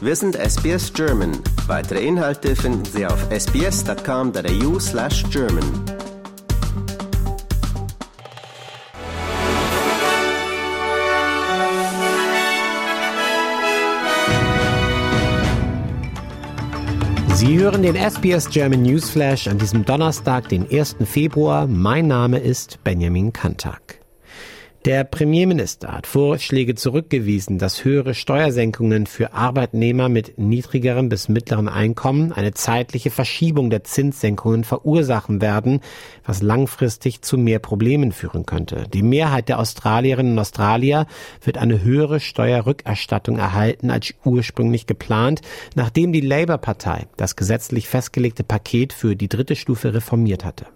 Wir sind SBS German. Weitere Inhalte finden Sie auf sbs.com.au slash German. Sie hören den SBS German Newsflash an diesem Donnerstag, den 1. Februar. Mein Name ist Benjamin Kantak. Der Premierminister hat Vorschläge zurückgewiesen, dass höhere Steuersenkungen für Arbeitnehmer mit niedrigerem bis mittleren Einkommen eine zeitliche Verschiebung der Zinssenkungen verursachen werden, was langfristig zu mehr Problemen führen könnte. Die Mehrheit der Australierinnen und Australier wird eine höhere Steuerrückerstattung erhalten als ursprünglich geplant, nachdem die Labour-Partei das gesetzlich festgelegte Paket für die dritte Stufe reformiert hatte.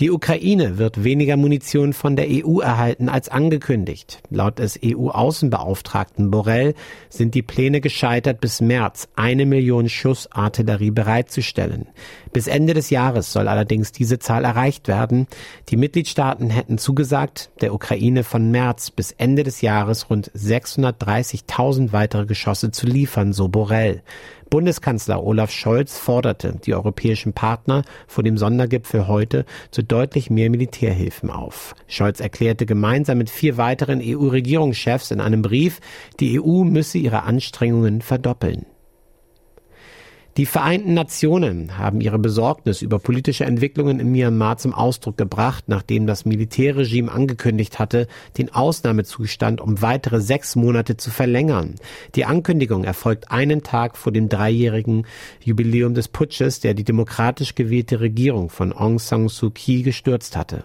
Die Ukraine wird weniger Munition von der EU erhalten als angekündigt. Laut des EU-Außenbeauftragten Borrell sind die Pläne gescheitert, bis März eine Million Schuss Artillerie bereitzustellen. Bis Ende des Jahres soll allerdings diese Zahl erreicht werden. Die Mitgliedstaaten hätten zugesagt, der Ukraine von März bis Ende des Jahres rund 630.000 weitere Geschosse zu liefern, so Borrell. Bundeskanzler Olaf Scholz forderte die europäischen Partner vor dem Sondergipfel heute zu deutlich mehr Militärhilfen auf. Scholz erklärte gemeinsam mit vier weiteren EU-Regierungschefs in einem Brief, die EU müsse ihre Anstrengungen verdoppeln. Die Vereinten Nationen haben ihre Besorgnis über politische Entwicklungen in Myanmar zum Ausdruck gebracht, nachdem das Militärregime angekündigt hatte, den Ausnahmezustand um weitere sechs Monate zu verlängern. Die Ankündigung erfolgt einen Tag vor dem dreijährigen Jubiläum des Putsches, der die demokratisch gewählte Regierung von Aung San Suu Kyi gestürzt hatte.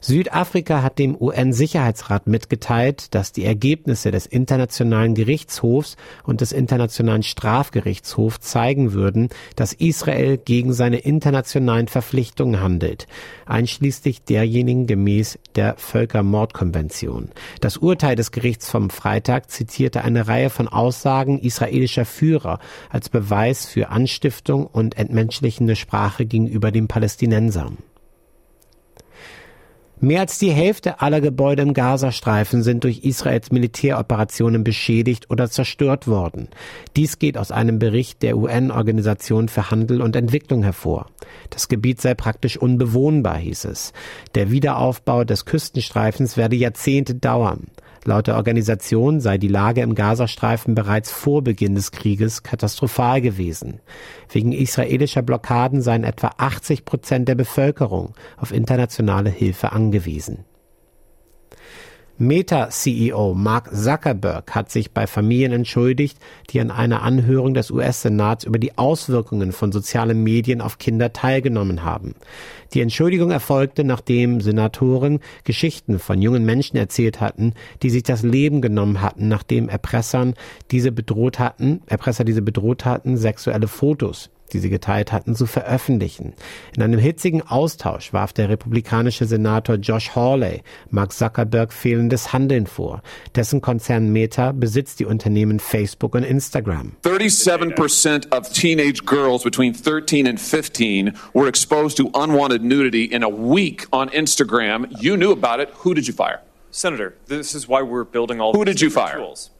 Südafrika hat dem UN-Sicherheitsrat mitgeteilt, dass die Ergebnisse des Internationalen Gerichtshofs und des Internationalen Strafgerichtshofs zeigen würden, dass Israel gegen seine internationalen Verpflichtungen handelt, einschließlich derjenigen gemäß der Völkermordkonvention. Das Urteil des Gerichts vom Freitag zitierte eine Reihe von Aussagen israelischer Führer als Beweis für Anstiftung und entmenschlichende Sprache gegenüber den Palästinensern. Mehr als die Hälfte aller Gebäude im Gazastreifen sind durch Israels Militäroperationen beschädigt oder zerstört worden. Dies geht aus einem Bericht der UN-Organisation für Handel und Entwicklung hervor. Das Gebiet sei praktisch unbewohnbar, hieß es. Der Wiederaufbau des Küstenstreifens werde Jahrzehnte dauern. Laut der Organisation sei die Lage im Gazastreifen bereits vor Beginn des Krieges katastrophal gewesen. Wegen israelischer Blockaden seien etwa 80 Prozent der Bevölkerung auf internationale Hilfe angewiesen. Meta-CEO Mark Zuckerberg hat sich bei Familien entschuldigt, die an einer Anhörung des US-Senats über die Auswirkungen von sozialen Medien auf Kinder teilgenommen haben. Die Entschuldigung erfolgte, nachdem Senatoren Geschichten von jungen Menschen erzählt hatten, die sich das Leben genommen hatten, nachdem Erpressern diese bedroht hatten, Erpresser diese bedroht hatten, sexuelle Fotos die sie geteilt hatten, zu veröffentlichen. In einem hitzigen Austausch warf der republikanische Senator Josh Hawley Mark Zuckerberg fehlendes Handeln vor. Dessen Konzern Meta besitzt die Unternehmen Facebook und Instagram. 37% of teenage girls between 13 and 15 were exposed to unwanted nudity in a week on Instagram. You knew about it. Who did you fire? Senator, this is why we're building all Who did you fire? Tools.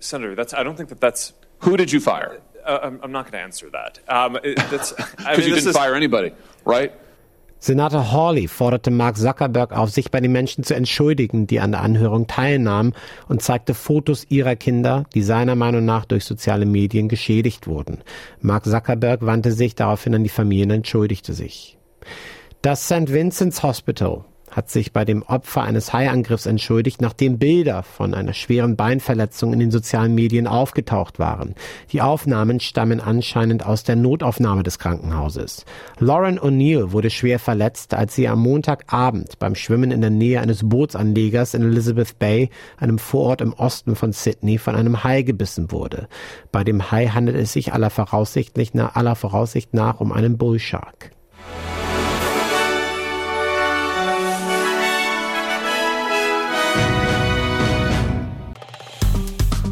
Senator, that's I don't think that that's Who did you fire? Uh, I'm, I'm, not going to answer that. Um, Because I mean, you didn't fire anybody, right? Senator Hawley forderte Mark Zuckerberg auf, sich bei den Menschen zu entschuldigen, die an der Anhörung teilnahmen und zeigte Fotos ihrer Kinder, die seiner Meinung nach durch soziale Medien geschädigt wurden. Mark Zuckerberg wandte sich daraufhin an die Familien und entschuldigte sich. Das St. Vincent's Hospital hat sich bei dem Opfer eines Haiangriffs entschuldigt, nachdem Bilder von einer schweren Beinverletzung in den sozialen Medien aufgetaucht waren. Die Aufnahmen stammen anscheinend aus der Notaufnahme des Krankenhauses. Lauren O'Neill wurde schwer verletzt, als sie am Montagabend beim Schwimmen in der Nähe eines Bootsanlegers in Elizabeth Bay, einem Vorort im Osten von Sydney, von einem Hai gebissen wurde. Bei dem Hai handelt es sich aller Voraussicht, nach, aller Voraussicht nach um einen Bullshark.